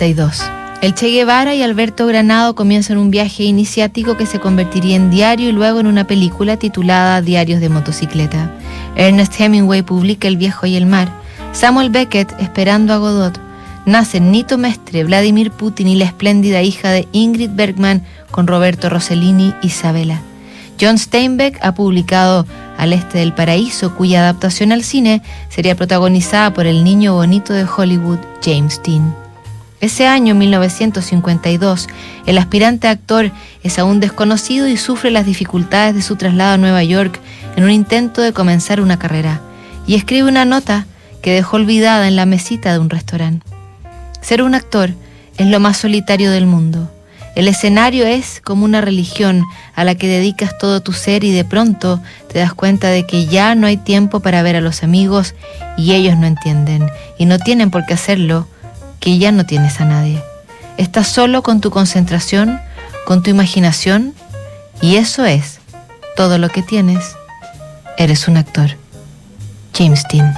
1942. El Che Guevara y Alberto Granado comienzan un viaje iniciático que se convertiría en diario y luego en una película titulada Diarios de motocicleta. Ernest Hemingway publica El viejo y el mar. Samuel Beckett, esperando a Godot. Nacen Nito Mestre, Vladimir Putin y la espléndida hija de Ingrid Bergman con Roberto Rossellini, Isabela. John Steinbeck ha publicado Al Este del Paraíso, cuya adaptación al cine sería protagonizada por el niño bonito de Hollywood, James Dean. Ese año, 1952, el aspirante actor es aún desconocido y sufre las dificultades de su traslado a Nueva York en un intento de comenzar una carrera, y escribe una nota que dejó olvidada en la mesita de un restaurante. Ser un actor es lo más solitario del mundo. El escenario es como una religión a la que dedicas todo tu ser y de pronto te das cuenta de que ya no hay tiempo para ver a los amigos y ellos no entienden y no tienen por qué hacerlo que ya no tienes a nadie. Estás solo con tu concentración, con tu imaginación, y eso es todo lo que tienes. Eres un actor. James Dean.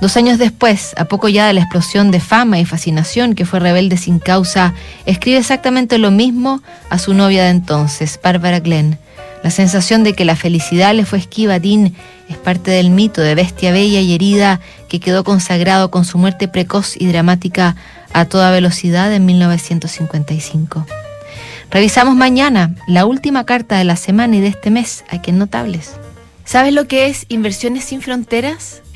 Dos años después, a poco ya de la explosión de fama y fascinación que fue rebelde sin causa, escribe exactamente lo mismo a su novia de entonces, Barbara Glenn. La sensación de que la felicidad le fue esquiva a Dean es parte del mito de bestia bella y herida que quedó consagrado con su muerte precoz y dramática a toda velocidad en 1955. Revisamos mañana la última carta de la semana y de este mes aquí en Notables. ¿Sabes lo que es Inversiones sin Fronteras?